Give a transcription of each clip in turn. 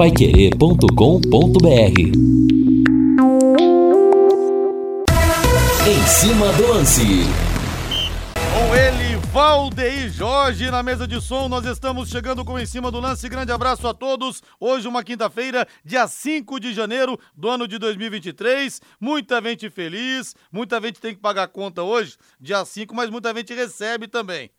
paiquerê.com.br Em cima do lance. Com ele, Valdeir Jorge na mesa de som. Nós estamos chegando com Em Cima do Lance. Grande abraço a todos. Hoje, uma quinta-feira, dia 5 de janeiro do ano de 2023. Muita gente feliz, muita gente tem que pagar conta hoje, dia 5, mas muita gente recebe também.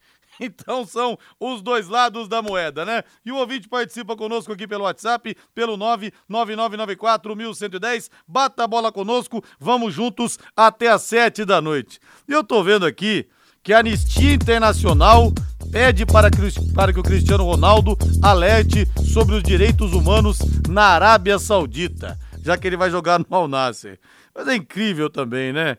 Então são os dois lados da moeda, né? E o ouvinte participa conosco aqui pelo WhatsApp, pelo 99994-1110. Bata a bola conosco, vamos juntos até às 7 da noite. E eu tô vendo aqui que a Anistia Internacional pede para, para que o Cristiano Ronaldo alerte sobre os direitos humanos na Arábia Saudita, já que ele vai jogar no Al Nasser. Mas é incrível também, né?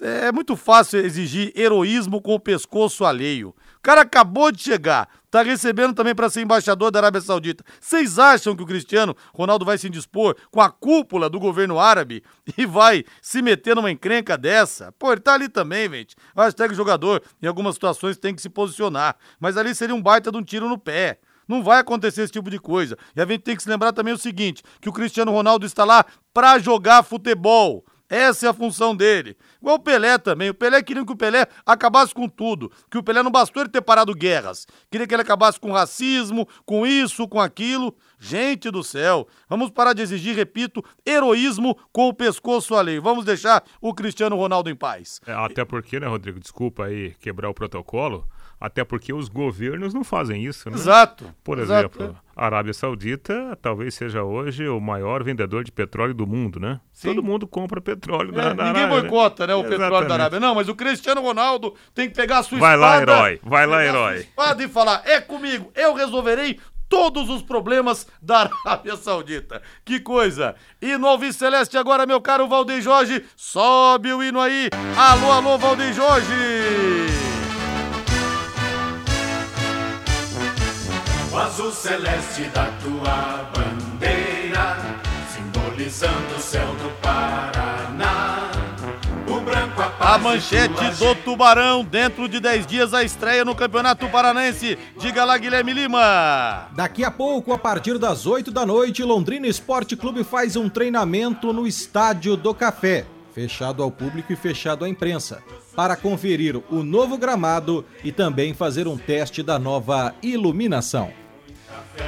É muito fácil exigir heroísmo com o pescoço alheio. O cara acabou de chegar, tá recebendo também para ser embaixador da Arábia Saudita. Vocês acham que o Cristiano Ronaldo vai se indispor com a cúpula do governo árabe e vai se meter numa encrenca dessa? Pô, ele tá ali também, gente. O hashtag jogador, em algumas situações, tem que se posicionar. Mas ali seria um baita de um tiro no pé. Não vai acontecer esse tipo de coisa. E a gente tem que se lembrar também o seguinte: que o Cristiano Ronaldo está lá para jogar futebol. Essa é a função dele. Igual o Pelé também. O Pelé queria que o Pelé acabasse com tudo. Que o Pelé não bastou ele ter parado guerras. Queria que ele acabasse com racismo, com isso, com aquilo. Gente do céu, vamos parar de exigir, repito, heroísmo com o pescoço alheio. Vamos deixar o Cristiano Ronaldo em paz. É, até porque, né, Rodrigo? Desculpa aí quebrar o protocolo. Até porque os governos não fazem isso, né? Exato. Por exato, exemplo, a Arábia Saudita talvez seja hoje o maior vendedor de petróleo do mundo, né? Sim. Todo mundo compra petróleo É, da, da ninguém Arábia, boicota, né, o Exatamente. petróleo da Arábia. Não, mas o Cristiano Ronaldo tem que pegar a sua Vai lá, espada. herói. Vai lá, pegar a sua herói. espada e falar: é comigo, eu resolverei todos os problemas da Arábia Saudita. Que coisa! E no Alves Celeste agora, meu caro Valdeir Jorge, sobe o hino aí. Alô, alô, Valdeir Jorge! O azul celeste da tua bandeira, simbolizando o céu do Paraná. O branco a paz A manchete do Tubarão, dentro de 10 dias, a estreia no Campeonato Paranense. Diga lá, Guilherme Lima. Daqui a pouco, a partir das 8 da noite, Londrina Esporte Clube faz um treinamento no Estádio do Café, fechado ao público e fechado à imprensa, para conferir o novo gramado e também fazer um teste da nova iluminação.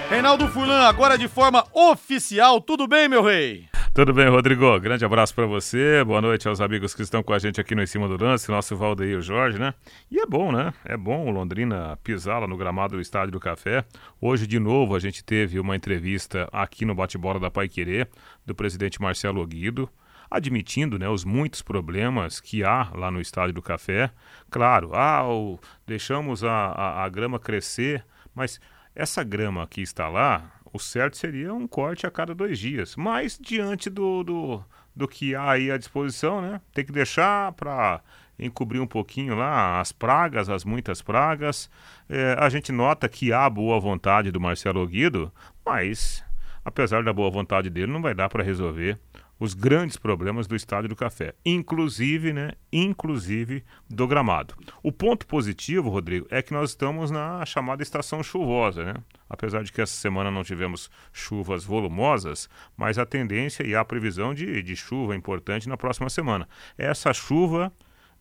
Reinaldo Fulan, agora de forma oficial. Tudo bem, meu rei? Tudo bem, Rodrigo? Grande abraço pra você. Boa noite aos amigos que estão com a gente aqui no Em Cima do Lance, nosso Valdeir Jorge, né? E é bom, né? É bom o Londrina pisar lá no gramado do Estádio do Café. Hoje, de novo, a gente teve uma entrevista aqui no Bate-Bola da Pai Querer, do presidente Marcelo Guido, admitindo né, os muitos problemas que há lá no Estádio do Café. Claro, ah, o- deixamos a, a, a grama crescer, mas essa grama que está lá, o certo seria um corte a cada dois dias. Mas diante do, do, do que há aí à disposição, né? Tem que deixar para encobrir um pouquinho lá as pragas, as muitas pragas. É, a gente nota que há boa vontade do Marcelo Guido, mas apesar da boa vontade dele, não vai dar para resolver os grandes problemas do Estádio do Café, inclusive, né, inclusive do gramado. O ponto positivo, Rodrigo, é que nós estamos na chamada estação chuvosa, né? Apesar de que essa semana não tivemos chuvas volumosas, mas a tendência e a previsão de, de chuva importante na próxima semana. Essa chuva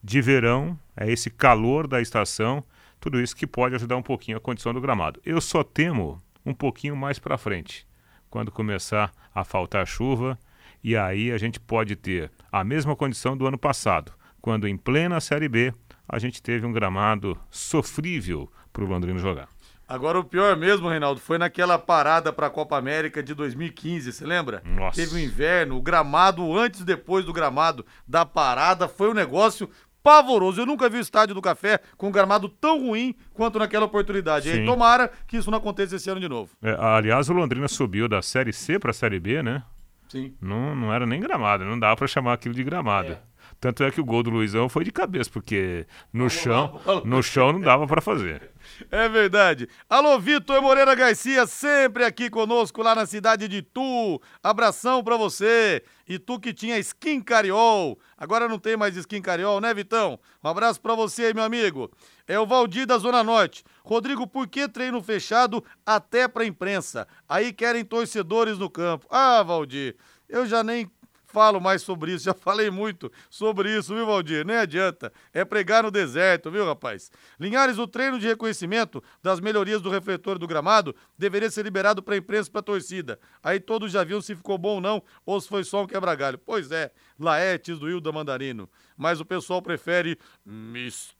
de verão, é esse calor da estação, tudo isso que pode ajudar um pouquinho a condição do gramado. Eu só temo um pouquinho mais para frente, quando começar a faltar chuva, e aí a gente pode ter a mesma condição do ano passado, quando em plena Série B a gente teve um gramado sofrível para o Londrino jogar. Agora o pior mesmo, Reinaldo, foi naquela parada para a Copa América de 2015, você lembra? Nossa. Teve o inverno, o gramado antes e depois do gramado da parada, foi um negócio pavoroso. Eu nunca vi o estádio do Café com um gramado tão ruim quanto naquela oportunidade. E aí, Sim. tomara que isso não aconteça esse ano de novo. É, aliás, o Londrina subiu da Série C para a Série B, né? Sim. Não, não era nem gramado, não dava para chamar aquilo de gramado. É. Tanto é que o gol do Luizão foi de cabeça, porque no chão, no chão não dava para fazer. É verdade. Alô, Vitor Moreira Garcia, sempre aqui conosco lá na cidade de Tu. Abração pra você. E tu que tinha skin cariol. Agora não tem mais skin cariol, né, Vitão? Um abraço pra você aí, meu amigo. É o Valdir da Zona Norte. Rodrigo, por que treino fechado até pra imprensa? Aí querem torcedores no campo. Ah, Valdir, eu já nem falo mais sobre isso, já falei muito sobre isso, viu, Valdir? Nem adianta. É pregar no deserto, viu, rapaz? Linhares, o treino de reconhecimento das melhorias do refletor do gramado deveria ser liberado para a imprensa e para a torcida. Aí todos já viram se ficou bom ou não, ou se foi só um quebra-galho. Pois é, Laetes do Hilda Mandarino. Mas o pessoal prefere mistério.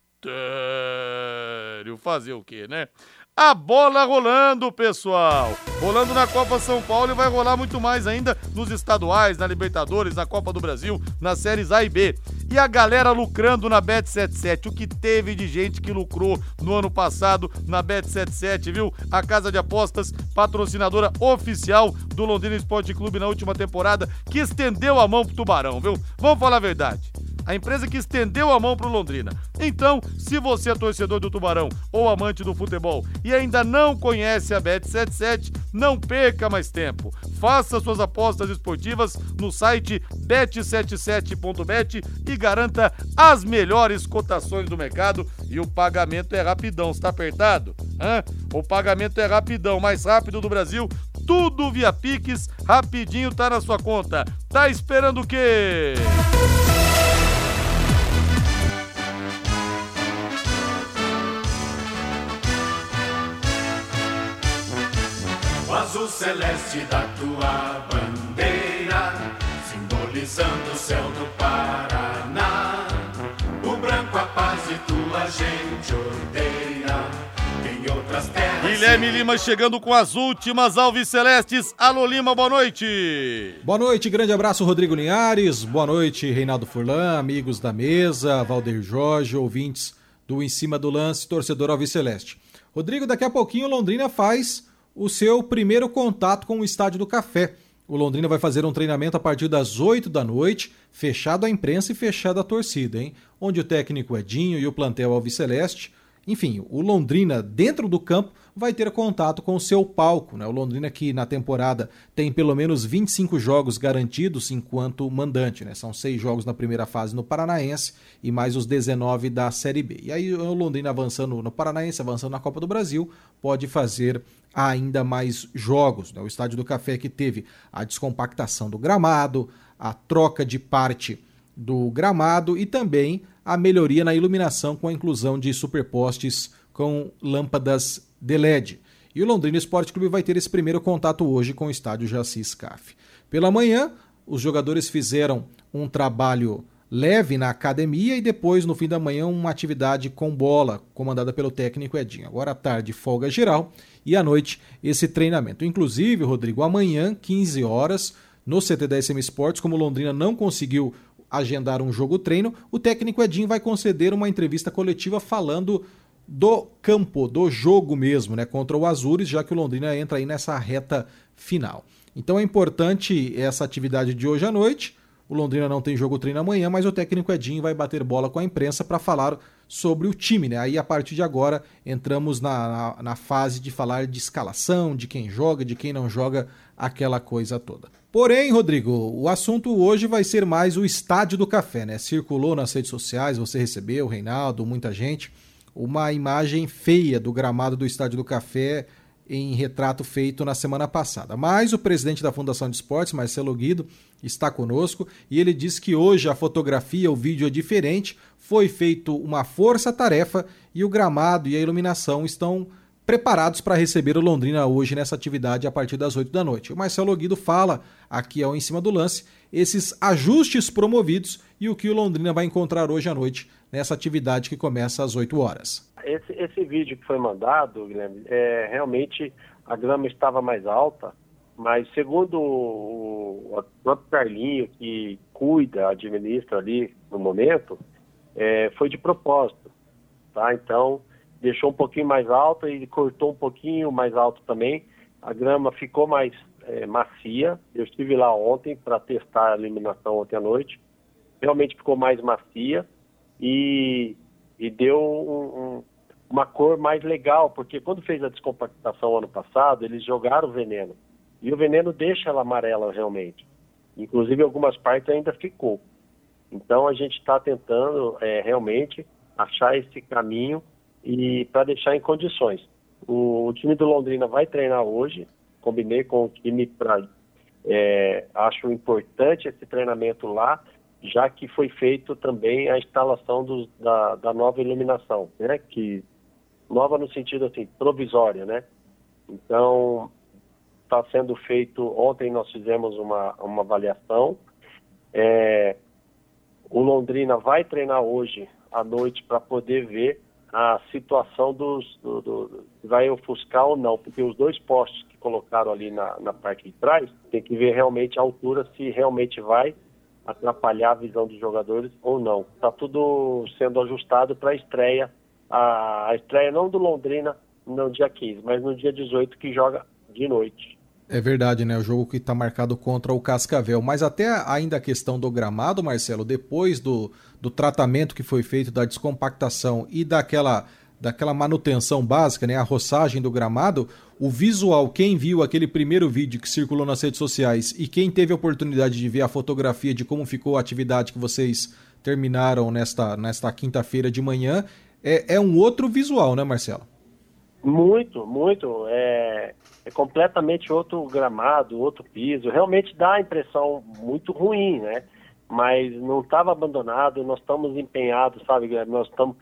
Fazer o quê, né? A bola rolando, pessoal. Rolando na Copa São Paulo e vai rolar muito mais ainda nos estaduais, na Libertadores, na Copa do Brasil, nas séries A e B. E a galera lucrando na Bet77. O que teve de gente que lucrou no ano passado na Bet77, viu? A casa de apostas, patrocinadora oficial do Londrina Esporte Clube na última temporada, que estendeu a mão pro Tubarão, viu? Vamos falar a verdade a empresa que estendeu a mão para o Londrina. Então, se você é torcedor do Tubarão ou amante do futebol e ainda não conhece a Bet77, não perca mais tempo. Faça suas apostas esportivas no site bet77.bet e garanta as melhores cotações do mercado e o pagamento é rapidão. Está apertado? Hã? O pagamento é rapidão, mais rápido do Brasil. Tudo via Pix, rapidinho tá na sua conta. Tá esperando o quê? Celeste da tua bandeira, simbolizando o céu do Paraná. O branco a paz e tua gente odeia. Em outras terras. Guilherme Lima chegando com as últimas Alves Celestes. Alô Lima, boa noite. Boa noite, grande abraço, Rodrigo Linhares. Boa noite, Reinaldo Furlan, amigos da mesa, Valdeir Jorge, ouvintes do Em Cima do Lance, torcedor Alves Celeste. Rodrigo, daqui a pouquinho Londrina faz o seu primeiro contato com o Estádio do Café. O Londrina vai fazer um treinamento a partir das 8 da noite, fechado à imprensa e fechado à torcida, hein? Onde o técnico Edinho e o plantel Alves Celeste enfim, o Londrina, dentro do campo, vai ter contato com o seu palco. Né? O Londrina, que na temporada tem pelo menos 25 jogos garantidos enquanto mandante. Né? São seis jogos na primeira fase no Paranaense e mais os 19 da Série B. E aí o Londrina avançando no Paranaense, avançando na Copa do Brasil, pode fazer ainda mais jogos. Né? O Estádio do Café que teve a descompactação do gramado, a troca de parte do gramado e também a melhoria na iluminação com a inclusão de superpostes com lâmpadas de LED. E o Londrina Esporte Clube vai ter esse primeiro contato hoje com o estádio Jaci Scaf. Pela manhã, os jogadores fizeram um trabalho leve na academia e depois, no fim da manhã, uma atividade com bola, comandada pelo técnico Edinho. Agora à tarde, folga geral e à noite, esse treinamento. Inclusive, Rodrigo, amanhã, 15 horas, no CT da SM Sports, como Londrina não conseguiu agendar um jogo treino, o técnico Edinho vai conceder uma entrevista coletiva falando do campo, do jogo mesmo, né, contra o Azures, já que o Londrina entra aí nessa reta final. Então é importante essa atividade de hoje à noite. O Londrina não tem jogo treino amanhã, mas o técnico Edinho vai bater bola com a imprensa para falar sobre o time, né? Aí a partir de agora entramos na, na, na fase de falar de escalação, de quem joga, de quem não joga, aquela coisa toda. Porém, Rodrigo, o assunto hoje vai ser mais o estádio do café, né? Circulou nas redes sociais, você recebeu, Reinaldo, muita gente, uma imagem feia do gramado do estádio do café em retrato feito na semana passada. Mas o presidente da Fundação de Esportes, Marcelo Guido, está conosco e ele diz que hoje a fotografia, o vídeo é diferente, foi feito uma força-tarefa e o gramado e a iluminação estão preparados para receber o Londrina hoje nessa atividade a partir das 8 da noite. O Marcelo Guido fala aqui ao em cima do lance esses ajustes promovidos e o que o Londrina vai encontrar hoje à noite nessa atividade que começa às 8 horas. Esse, esse vídeo que foi mandado, Guilherme, é, realmente a grama estava mais alta, mas segundo o, o próprio Carlinho, que cuida, administra ali no momento, é, foi de propósito. Tá? Então, deixou um pouquinho mais alta e cortou um pouquinho mais alto também. A grama ficou mais é, macia. Eu estive lá ontem para testar a eliminação ontem à noite realmente ficou mais macia e, e deu um, um, uma cor mais legal, porque quando fez a descompactação ano passado, eles jogaram o veneno. E o veneno deixa ela amarela realmente. Inclusive, algumas partes ainda ficou. Então, a gente está tentando é, realmente achar esse caminho e para deixar em condições. O, o, time do Londrina vai treinar hoje. Combinei com o time para. É, acho importante esse treinamento lá, já que foi feito também a instalação do, da, da nova iluminação, né? Que nova no sentido assim provisória, né? Então está sendo feito. Ontem nós fizemos uma, uma avaliação. É, o Londrina vai treinar hoje à noite para poder ver a situação dos. Do, do, vai ofuscar ou não, porque os dois postos que colocaram ali na, na parte de trás tem que ver realmente a altura se realmente vai atrapalhar a visão dos jogadores ou não. Está tudo sendo ajustado para a estreia. A, estreia não do Londrina no dia 15, mas no dia 18 que joga de noite. É verdade, né? O jogo que está marcado contra o Cascavel. Mas até ainda a questão do gramado, Marcelo, depois do, do tratamento que foi feito, da descompactação e daquela, daquela manutenção básica, né? A roçagem do gramado, o visual, quem viu aquele primeiro vídeo que circulou nas redes sociais e quem teve a oportunidade de ver a fotografia de como ficou a atividade que vocês terminaram nesta, nesta quinta-feira de manhã, é, é um outro visual, né, Marcelo? Muito, muito. É, é completamente outro gramado, outro piso. Realmente dá a impressão muito ruim, né? Mas não estava abandonado, nós estamos empenhados, sabe? Nós estamos.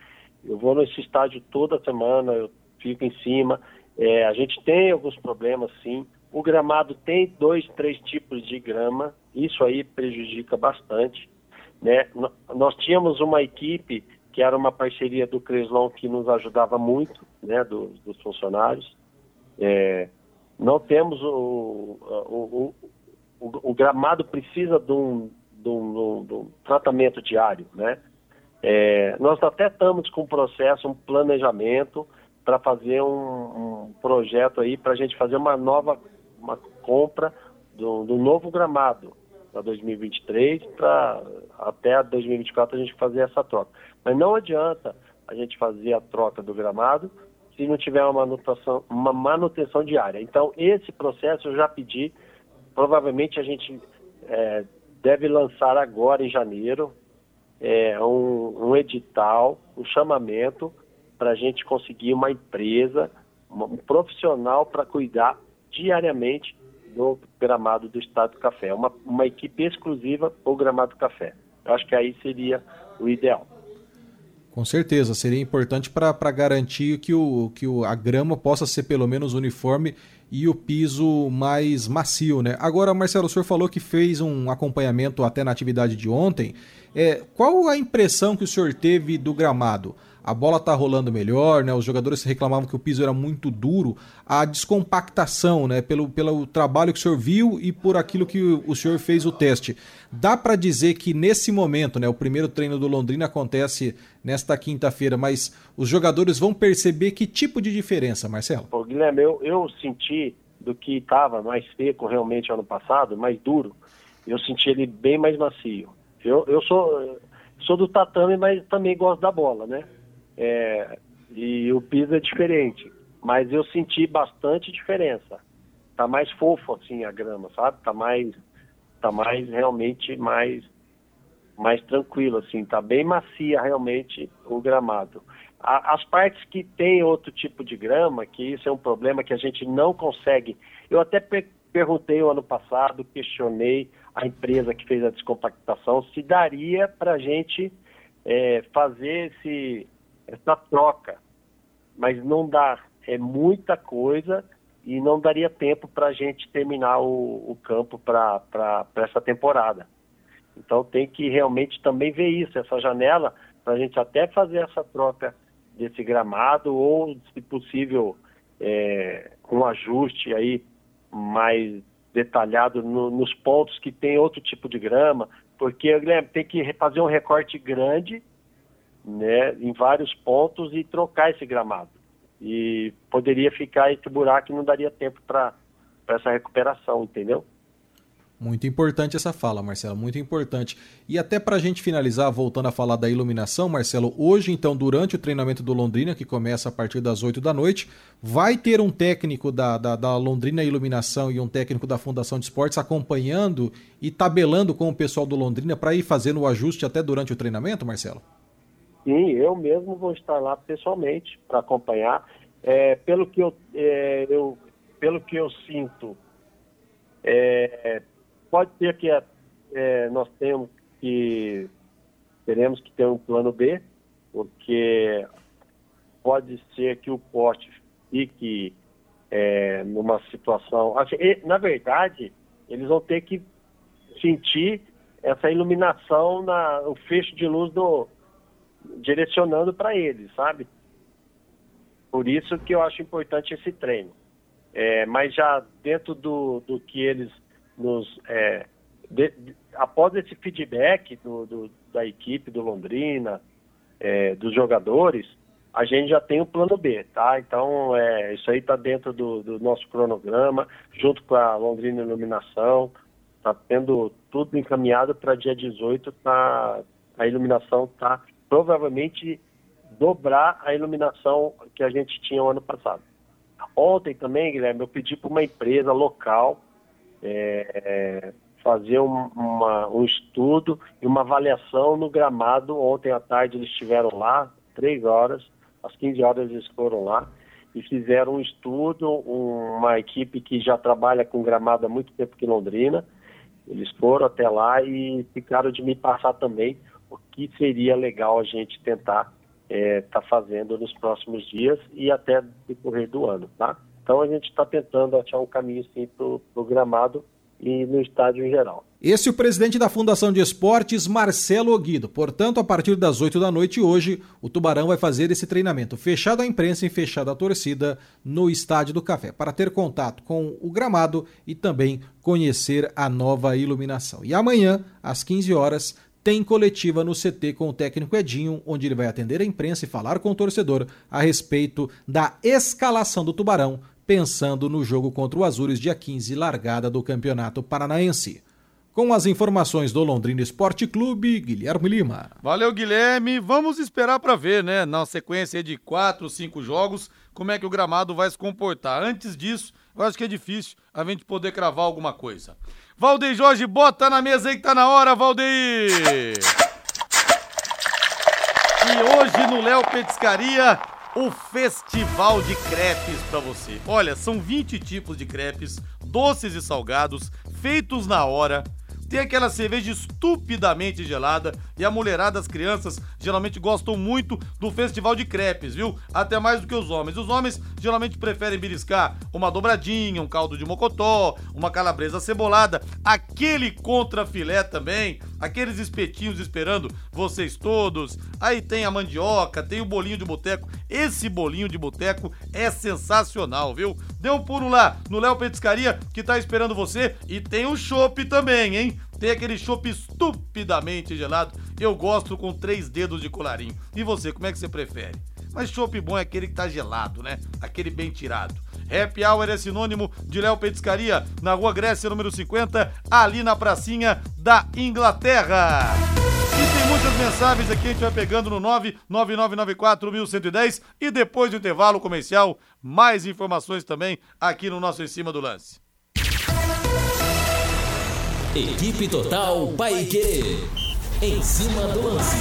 Eu vou nesse estádio toda semana, eu fico em cima. É, a gente tem alguns problemas, sim. O gramado tem dois, três tipos de grama, isso aí prejudica bastante. Né? Nós tínhamos uma equipe que era uma parceria do Creslon que nos ajudava muito, né, dos, dos funcionários. É, não temos o, o, o, o, gramado precisa de um, de um, de um tratamento diário, né? É, nós até estamos com um processo, um planejamento para fazer um, um, projeto aí para a gente fazer uma nova uma compra do, do novo gramado para 2023 para até 2024 a gente fazer essa troca. Mas não adianta a gente fazer a troca do gramado se não tiver uma manutenção, uma manutenção diária. Então, esse processo eu já pedi, provavelmente a gente é, deve lançar agora em janeiro é, um, um edital, um chamamento para a gente conseguir uma empresa, um profissional para cuidar diariamente do gramado do Estado do Café. Uma, uma equipe exclusiva para o gramado do café. Eu acho que aí seria o ideal. Com certeza, seria importante para garantir que, o, que o, a grama possa ser pelo menos uniforme e o piso mais macio, né? Agora, Marcelo, o senhor falou que fez um acompanhamento até na atividade de ontem. É, qual a impressão que o senhor teve do gramado? A bola tá rolando melhor, né? Os jogadores reclamavam que o piso era muito duro. A descompactação, né? Pelo, pelo trabalho que o senhor viu e por aquilo que o senhor fez o teste. Dá para dizer que nesse momento, né? O primeiro treino do Londrina acontece nesta quinta-feira, mas os jogadores vão perceber que tipo de diferença, Marcelo? Pô, Guilherme, eu, eu senti do que estava mais seco realmente ano passado, mais duro, eu senti ele bem mais macio. Eu, eu sou, sou do tatame, mas também gosto da bola, né? É, e o piso é diferente. Mas eu senti bastante diferença. Tá mais fofo assim a grama, sabe? Tá mais tá mais realmente mais mais tranquilo assim, tá bem macia realmente o gramado. A, as partes que tem outro tipo de grama, que isso é um problema que a gente não consegue. Eu até per perguntei o ano passado, questionei a empresa que fez a descompactação se daria para a gente é, fazer esse essa troca. Mas não dá, é muita coisa e não daria tempo para a gente terminar o, o campo para essa temporada. Então tem que realmente também ver isso, essa janela, para a gente até fazer essa troca desse gramado ou, se possível, é, um ajuste aí mais detalhado no, nos pontos que tem outro tipo de grama, porque Guilherme, tem que fazer um recorte grande né, em vários pontos e trocar esse gramado. E poderia ficar esse buraco e não daria tempo para essa recuperação, entendeu? Muito importante essa fala, Marcelo, muito importante. E até para a gente finalizar, voltando a falar da iluminação, Marcelo, hoje, então, durante o treinamento do Londrina, que começa a partir das 8 da noite, vai ter um técnico da, da, da Londrina Iluminação e um técnico da Fundação de Esportes acompanhando e tabelando com o pessoal do Londrina para ir fazendo o ajuste até durante o treinamento, Marcelo? Sim, eu mesmo vou estar lá pessoalmente para acompanhar. É, pelo, que eu, é, eu, pelo que eu sinto, é, Pode ser que é, nós temos que teremos que ter um plano B, porque pode ser que o poste fique é, numa situação. Assim, na verdade, eles vão ter que sentir essa iluminação na o fecho de luz do direcionando para eles, sabe? Por isso que eu acho importante esse treino. É, mas já dentro do, do que eles nos é, de, após esse feedback do, do, da equipe do Londrina, é, dos jogadores, a gente já tem o plano B, tá? Então, é, isso aí está dentro do, do, nosso cronograma, junto com a Londrina Iluminação, está tendo tudo encaminhado para dia 18, tá, a iluminação está provavelmente dobrar a iluminação que a gente tinha o ano passado. Ontem também, Guilherme, eu pedi para uma empresa local é, fazer um, uma, um estudo e uma avaliação no gramado. Ontem à tarde eles estiveram lá, três horas, às 15 horas eles foram lá e fizeram um estudo, uma equipe que já trabalha com gramado há muito tempo aqui em Londrina. Eles foram até lá e ficaram de me passar também o que seria legal a gente tentar estar é, tá fazendo nos próximos dias e até decorrer do ano, tá? Então a gente está tentando achar um caminho sim para o gramado e no estádio em geral. Esse é o presidente da Fundação de Esportes, Marcelo Oguido. Portanto, a partir das 8 da noite hoje, o Tubarão vai fazer esse treinamento fechado à imprensa e fechado à torcida no Estádio do Café, para ter contato com o gramado e também conhecer a nova iluminação. E amanhã, às 15 horas, tem coletiva no CT com o técnico Edinho, onde ele vai atender a imprensa e falar com o torcedor a respeito da escalação do Tubarão pensando no jogo contra o Azures dia 15, largada do Campeonato Paranaense. Com as informações do Londrina Esporte Clube, Guilherme Lima. Valeu, Guilherme. Vamos esperar para ver, né, na sequência de quatro, cinco jogos, como é que o gramado vai se comportar. Antes disso, eu acho que é difícil a gente poder cravar alguma coisa. Valdeir Jorge, bota na mesa aí que tá na hora, Valdeir! E hoje no Léo Petiscaria o Festival de Crepes para você. Olha, são 20 tipos de crepes, doces e salgados, feitos na hora tem aquela cerveja estupidamente gelada e a mulherada, as crianças, geralmente gostam muito do festival de crepes, viu? Até mais do que os homens. Os homens geralmente preferem beliscar uma dobradinha, um caldo de mocotó, uma calabresa cebolada, aquele contra filé também, aqueles espetinhos esperando vocês todos. Aí tem a mandioca, tem o bolinho de boteco. Esse bolinho de boteco é sensacional, viu? Dê um pulo lá no Léo Petiscaria que tá esperando você e tem o chopp também, hein? Tem aquele chopp estupidamente gelado. Eu gosto com três dedos de colarinho. E você, como é que você prefere? Mas chopp bom é aquele que tá gelado, né? Aquele bem tirado. Happy Hour é sinônimo de Léo Petiscaria, na Rua Grécia, número 50, ali na pracinha da Inglaterra. E tem muitas mensagens aqui, a gente vai pegando no 999941110 e depois do intervalo comercial, mais informações também aqui no nosso Em Cima do Lance. Equipe Total Paique. Em cima do lance.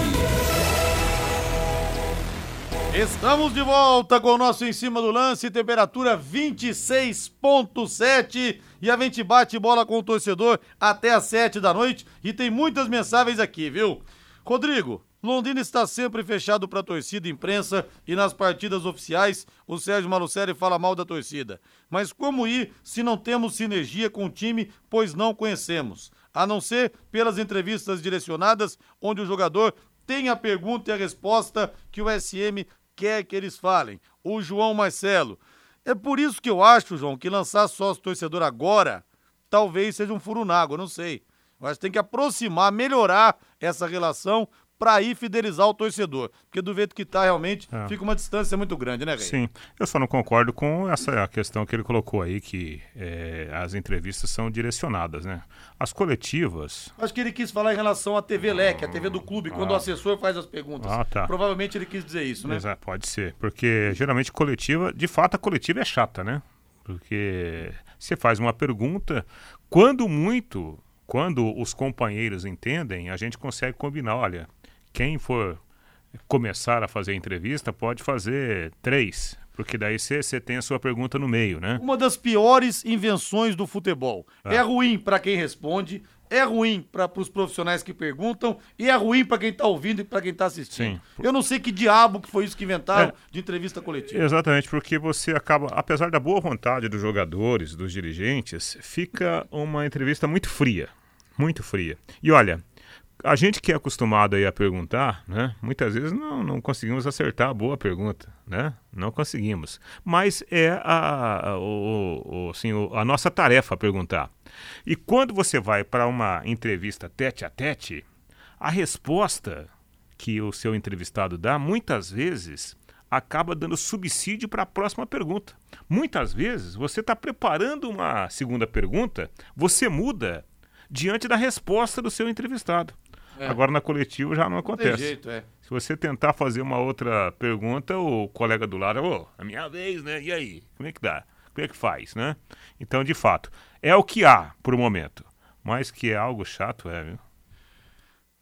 Estamos de volta com o nosso Em Cima do Lance, temperatura 26.7 e a gente bate bola com o torcedor até às 7 da noite e tem muitas mensagens aqui, viu? Rodrigo, Londrina está sempre fechado para torcida, imprensa e nas partidas oficiais o Sérgio Malucelli fala mal da torcida. Mas como ir se não temos sinergia com o time, pois não conhecemos? A não ser pelas entrevistas direcionadas, onde o jogador tem a pergunta e a resposta que o SM quer que eles falem. O João Marcelo. É por isso que eu acho, João, que lançar sócio torcedor agora talvez seja um furo na água, não sei. Mas tem que aproximar, melhorar essa relação para ir fidelizar o torcedor. Porque do jeito que tá, realmente, É. fica uma distância muito grande, né, Rei? Sim, eu só não concordo com essa questão que ele colocou aí, que é, as entrevistas são direcionadas, né? As coletivas, Acho que ele quis falar em relação à TV Leque, a TV do clube, quando o assessor faz as perguntas. Ah, tá. Provavelmente ele quis dizer isso, né? Exato, pode ser, porque geralmente coletiva, de fato a coletiva é chata, né? Porque você faz uma pergunta, quando muito, quando os companheiros entendem, a gente consegue combinar, olha, quem for começar a fazer a entrevista pode fazer três, porque daí você tem a sua pergunta no meio, né? Uma das piores invenções do futebol. Ah. É ruim para quem responde, é ruim para os profissionais que perguntam e é ruim para quem tá ouvindo e para quem tá assistindo. Sim. Eu não sei que diabo que foi isso que inventaram É. de entrevista coletiva. Exatamente, porque você acaba, apesar da boa vontade dos jogadores, dos dirigentes, fica uma entrevista muito fria, muito fria. E olha, a gente que é acostumado aí a perguntar, né? Muitas vezes não, não conseguimos acertar a boa pergunta, né? Não conseguimos. Mas é a, a- o, o- assim, a nossa tarefa perguntar. E quando você vai para uma entrevista tete a tete, a resposta que o seu entrevistado dá, muitas vezes acaba dando subsídio para a próxima pergunta. Muitas vezes você está preparando uma segunda pergunta, você muda diante da resposta do seu entrevistado. É. Agora na coletiva já não Não acontece. jeito, é. Se você tentar fazer uma outra pergunta, o colega do lado, ô, a minha vez, né? E aí? Como é que dá? Como é que faz, né? Então, de fato, é o que há por o momento. Mas que é algo chato, é, viu?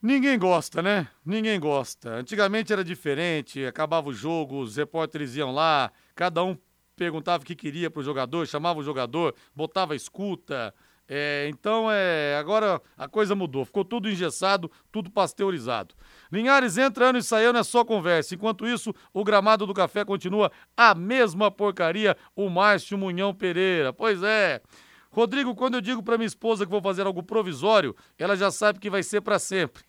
Ninguém gosta, né? Ninguém gosta. Antigamente era diferente, acabava o jogo, os repórteres iam lá, cada um perguntava o que queria pro jogador, chamava o jogador, botava escuta. É, então, é, agora a coisa mudou, ficou tudo engessado, tudo pasteurizado. Linhares entra ano e sai ano é só conversa. Enquanto isso, o gramado do café continua a mesma porcaria, o Márcio Munhão Pereira. Pois é. Rodrigo, quando eu digo pra minha esposa que vou fazer algo provisório, ela já sabe que vai ser pra sempre.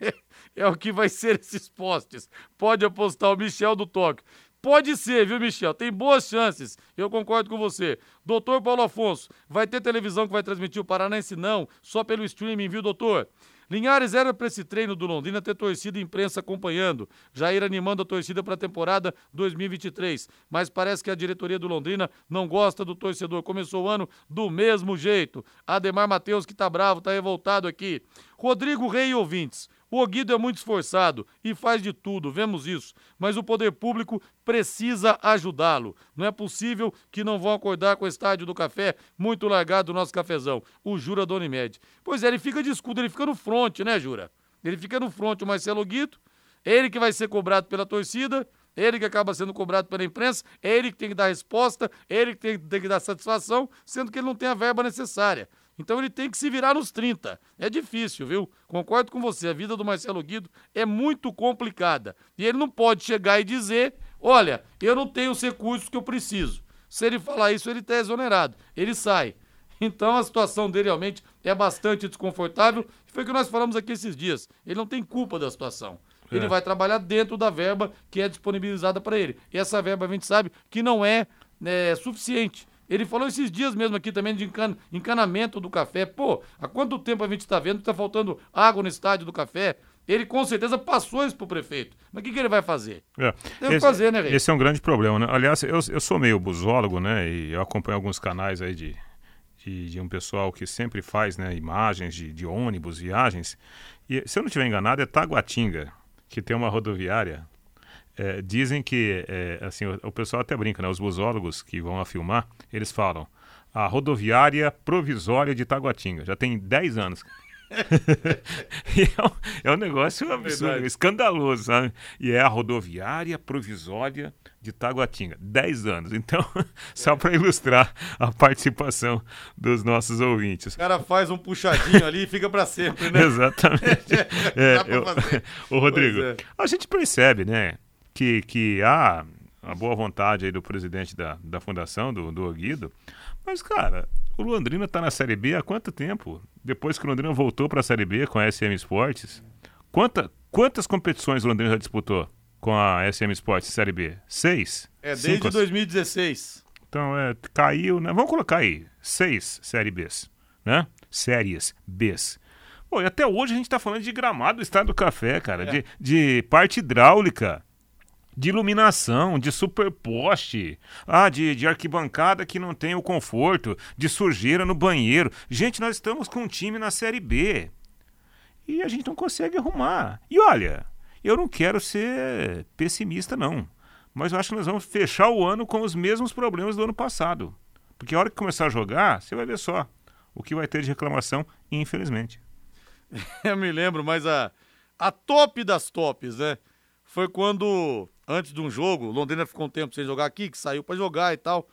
é o que vai ser esses postes. Pode apostar o Michel do Tóquio. Pode ser, viu, Michel? Tem boas chances. Eu concordo com você. Doutor Paulo Afonso, vai ter televisão que vai transmitir o Paranense? Não, só pelo streaming, viu, doutor? Linhares era para esse treino do Londrina ter torcida e imprensa acompanhando, já ir animando a torcida para a temporada 2023. Mas parece que a diretoria do Londrina não gosta do torcedor. Começou o ano do mesmo jeito. Ademar Matheus, que tá bravo, tá revoltado aqui. Rodrigo Rei ouvintes. O Oguido é muito esforçado e faz de tudo, vemos isso. Mas o poder público precisa ajudá-lo. Não é possível que não vão acordar com o estádio do café muito largado do nosso cafezão. O Jura da Unimed. Pois é, ele fica de escudo, ele fica no fronte, né, Jura? Ele fica no fronte, o Marcelo Guido. Ele que vai ser cobrado pela torcida, ele que acaba sendo cobrado pela imprensa, é ele que tem que dar resposta, é ele que tem, tem que dar satisfação, sendo que ele não tem a verba necessária. Então ele tem que se virar nos 30. É difícil, viu? Concordo com você, a vida do Marcelo Guido é muito complicada. E ele não pode chegar e dizer: olha, eu não tenho os recursos que eu preciso. Se ele falar isso, ele está exonerado. Ele sai. Então a situação dele realmente é bastante desconfortável. Foi o que nós falamos aqui esses dias. Ele não tem culpa da situação. Ele É. vai trabalhar dentro da verba que é disponibilizada para ele. E essa verba a gente sabe que não é, né, suficiente. Ele falou esses dias mesmo aqui também de encan- encanamento do café. Pô, há quanto tempo a gente está vendo que está faltando água no estádio do café? Ele com certeza passou isso pro prefeito. Mas o que, que ele vai fazer? É. Tem o que fazer, né, Rei? Esse é um grande problema, né? Aliás, eu, eu sou meio busólogo, né? E eu acompanho alguns canais aí de, de, de um pessoal que sempre faz né, imagens de, de ônibus, viagens. E se eu não estiver enganado, é Taguatinga, que tem uma rodoviária. É, dizem que, é, assim, o, o pessoal até brinca, né? Os busólogos que vão a filmar, eles falam a rodoviária provisória de Taguatinga. Já tem 10 anos. É, um, é um negócio absurdo, Verdade. escandaloso, sabe? E é a rodoviária provisória de Taguatinga. 10 anos. Então, só para ilustrar a participação dos nossos ouvintes. O cara faz um puxadinho ali e fica para sempre, né? Exatamente. É, eu-. Ô, Rodrigo, é. a gente percebe, né, que, que há a boa vontade aí do presidente da, da fundação, do, do Oguido, mas, cara, o Londrina tá na Série B há quanto tempo? Depois que o Londrina voltou para a Série B com a SM Esportes, quanta, quantas competições o Londrina já disputou com a SM Esportes Série B? Seis? É desde Cinco? 2016. Então, é, caiu, né? Vamos colocar aí, seis Série Bs, né? Séries Bs. Pô, e até hoje a gente tá falando de gramado do Estado do Café, cara, é. de, de parte hidráulica de iluminação, de superposte, ah, de, de arquibancada que não tem o conforto, de sujeira no banheiro. Gente, nós estamos com um time na Série B e a gente não consegue arrumar. E olha, eu não quero ser pessimista, não, mas eu acho que nós vamos fechar o ano com os mesmos problemas do ano passado. Porque a hora que começar a jogar, você vai ver só o que vai ter de reclamação, infelizmente. Eu me lembro, mas a, a top das tops, né? Foi quando antes de um jogo, Londrina ficou um tempo sem jogar aqui, que saiu para jogar e tal.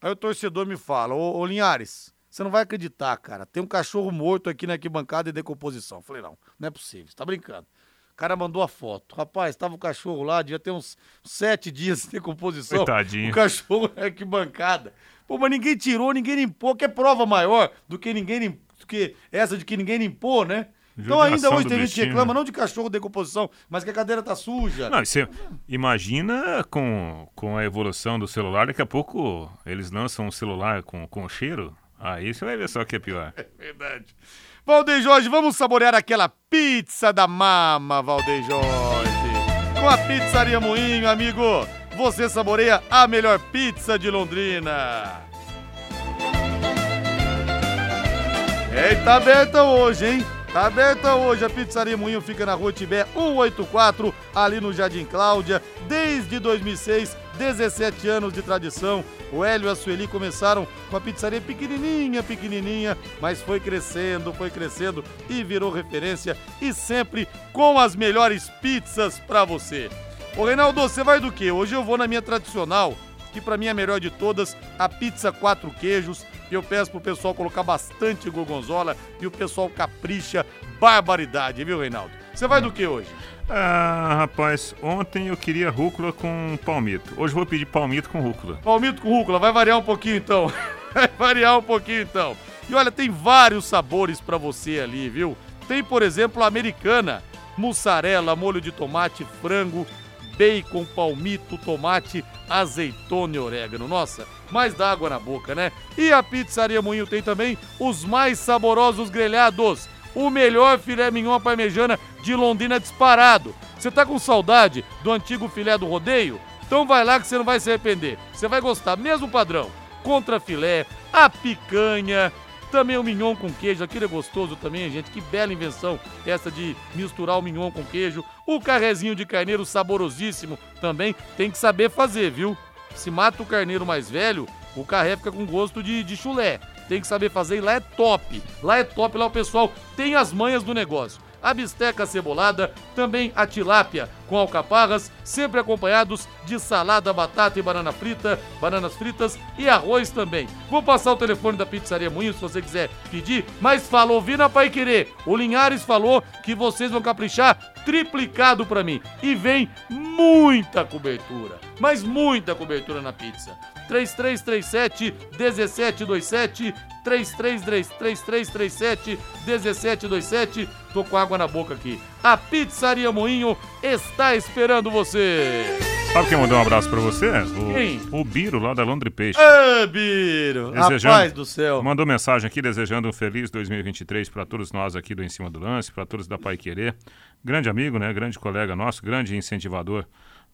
Aí o torcedor me fala, ô, ô, Linhares, você não vai acreditar, cara, tem um cachorro morto aqui na arquibancada em decomposição. Eu falei, não, não é possível, você tá brincando. O cara mandou a foto. Rapaz, tava o cachorro lá, devia ter uns sete dias de decomposição. Coitadinho. O cachorro na arquibancada. Pô, mas ninguém tirou, ninguém limpou, que é prova maior do que ninguém do que essa de que ninguém limpou, né? Então ainda hoje tem gente que reclama, não de cachorro decomposição, mas que a cadeira tá suja. Não, você imagina com, com a evolução do celular, daqui a pouco eles lançam um celular com, com cheiro. Aí você vai ver só que é pior. É verdade. Valdeir Jorge, vamos saborear aquela pizza da mama, Valdeir Jorge. Com a Pizzaria Moinho, amigo, você saboreia a melhor pizza de Londrina. É, tá aberta hoje, hein? Tá aberta hoje, a Pizzaria Moinho fica na rua Tibé 184, ali no Jardim Cláudia, desde 2006, 17 anos de tradição. O Hélio e a Sueli começaram com a pizzaria pequenininha, pequenininha, mas foi crescendo, foi crescendo e virou referência e sempre com as melhores pizzas para você. Ô Reinaldo, você vai do que? Hoje eu vou na minha tradicional, que para mim é a melhor de todas, a pizza quatro queijos eu peço pro pessoal colocar bastante gorgonzola e o pessoal capricha barbaridade, viu, Reinaldo? Você vai do que hoje? Ah, rapaz, ontem eu queria rúcula com palmito. Hoje vou pedir palmito com rúcula. Palmito com rúcula, vai variar um pouquinho então. Vai variar um pouquinho então. E olha, tem vários sabores para você ali, viu? Tem, por exemplo, a americana, mussarela, molho de tomate, frango, bacon, palmito, tomate, azeitona e orégano. Nossa, mais dá água na boca, né? E a Pizzaria Moinho tem também os mais saborosos grelhados. O melhor filé mignon parmejana de Londrina disparado. Você tá com saudade do antigo filé do rodeio? Então vai lá que você não vai se arrepender. Você vai gostar, mesmo padrão. Contra filé, a picanha, também o mignon com queijo, aquilo é gostoso também, gente. Que bela invenção essa de misturar o mignon com queijo. O carrezinho de carneiro saborosíssimo também tem que saber fazer, viu? Se mata o carneiro mais velho, o carré fica com gosto de, de chulé. Tem que saber fazer e lá é top. Lá é top, lá o pessoal tem as manhas do negócio a bisteca cebolada, também a tilápia com alcaparras, sempre acompanhados de salada, batata e banana frita, bananas fritas e arroz também. Vou passar o telefone da Pizzaria Moinho se você quiser pedir, mas falou, ouvi na Pai Querer. O Linhares falou que vocês vão caprichar triplicado para mim. E vem muita cobertura, mas muita cobertura na pizza. 3337 1727 3337 1727. Tô com água na boca aqui. A Pizzaria Moinho está esperando você. Sabe quem mandou um abraço pra você? O, quem? O Biro, lá da Londre Peixe. Ê, Biro! Desejando, Rapaz do céu! Mandou mensagem aqui desejando um feliz 2023 para todos nós aqui do Em Cima do Lance, para todos da Pai Querer. Grande amigo, né? Grande colega nosso, grande incentivador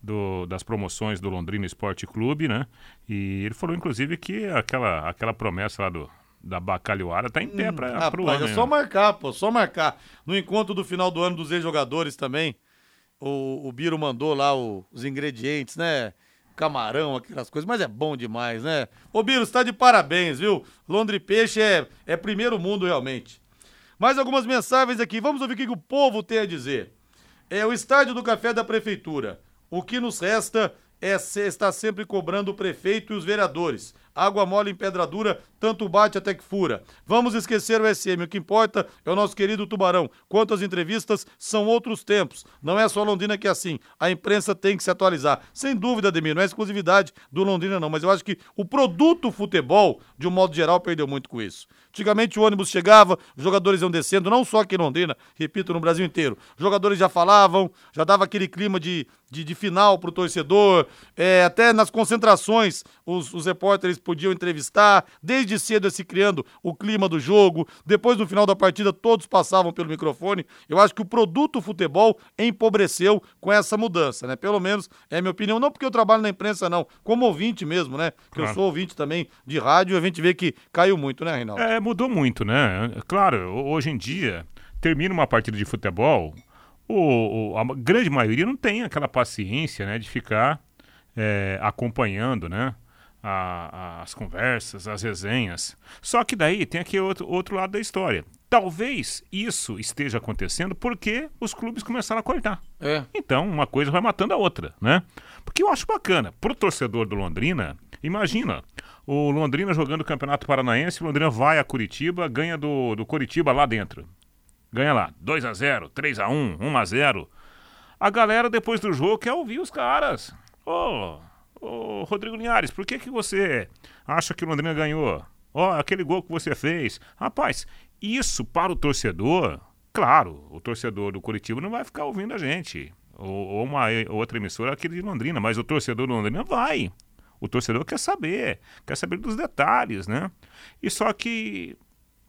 do, das promoções do Londrina Esporte Clube, né? E ele falou, inclusive, que aquela, aquela promessa lá do, da Bacalhoara tá em pé para hum, pro ano. É só marcar, pô, só marcar. No encontro do final do ano dos ex-jogadores também, o, o Biro mandou lá o, os ingredientes, né? Camarão, aquelas coisas, mas é bom demais, né? Ô Biro, você tá de parabéns, viu? Londre Peixe é, é primeiro mundo realmente. Mais algumas mensagens aqui, vamos ouvir o que o povo tem a dizer. É o estádio do café da prefeitura. O que nos resta é estar sempre cobrando o prefeito e os vereadores. Água mole em pedra dura, tanto bate até que fura. Vamos esquecer o SM, o que importa é o nosso querido Tubarão. Quanto às entrevistas, são outros tempos. Não é só Londrina que é assim. A imprensa tem que se atualizar. Sem dúvida, Ademir, não é exclusividade do Londrina não, mas eu acho que o produto futebol, de um modo geral, perdeu muito com isso. Antigamente o ônibus chegava, os jogadores iam descendo, não só aqui em Londrina, repito, no Brasil inteiro. Os jogadores já falavam, já dava aquele clima de, de, de final pro torcedor, é, até nas concentrações os, os repórteres podiam entrevistar, desde cedo se criando o clima do jogo, depois no final da partida todos passavam pelo microfone. Eu acho que o produto futebol empobreceu com essa mudança, né? Pelo menos é a minha opinião, não porque eu trabalho na imprensa não, como ouvinte mesmo, né? Porque claro. eu sou ouvinte também de rádio e a gente vê que caiu muito, né, Reinaldo? É, mudou muito, né? Claro, hoje em dia termina uma partida de futebol, o, o, a grande maioria não tem aquela paciência né, de ficar é, acompanhando né, a, as conversas, as resenhas. Só que daí tem aqui outro, outro lado da história. Talvez isso esteja acontecendo porque os clubes começaram a cortar. É. Então, uma coisa vai matando a outra, né? Porque eu acho bacana. Pro torcedor do Londrina, imagina, o Londrina jogando o Campeonato Paranaense, o Londrina vai a Curitiba, ganha do, do Curitiba lá dentro. Ganha lá, 2 a 0 3 a 1 1 a 0 A galera, depois do jogo, quer ouvir os caras. Ô, oh, oh, Rodrigo Linhares, por que, que você acha que o Londrina ganhou? Ó, oh, aquele gol que você fez. Rapaz, isso para o torcedor, claro, o torcedor do Curitiba não vai ficar ouvindo a gente. Ou, ou uma outra emissora, aquele de Londrina, mas o torcedor do Londrina vai. O torcedor quer saber, quer saber dos detalhes, né? E só que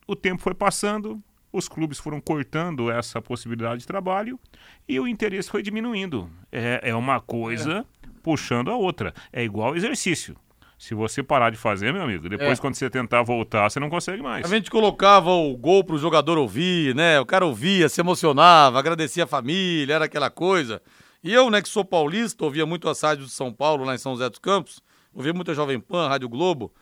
o tempo foi passando, os clubes foram cortando essa possibilidade de trabalho e o interesse foi diminuindo. É, é uma coisa é. Puxando a outra. É igual exercício. Se você parar de fazer, meu amigo, depois é. quando você tentar voltar, você não consegue mais. A gente colocava o gol pro jogador ouvir, né? O cara ouvia, se emocionava, agradecia a família, era aquela coisa. E eu, né, que sou paulista, ouvia muito as rádios de São Paulo, lá em São José dos Campos, ouvia muita Jovem Pan, Rádio Globo.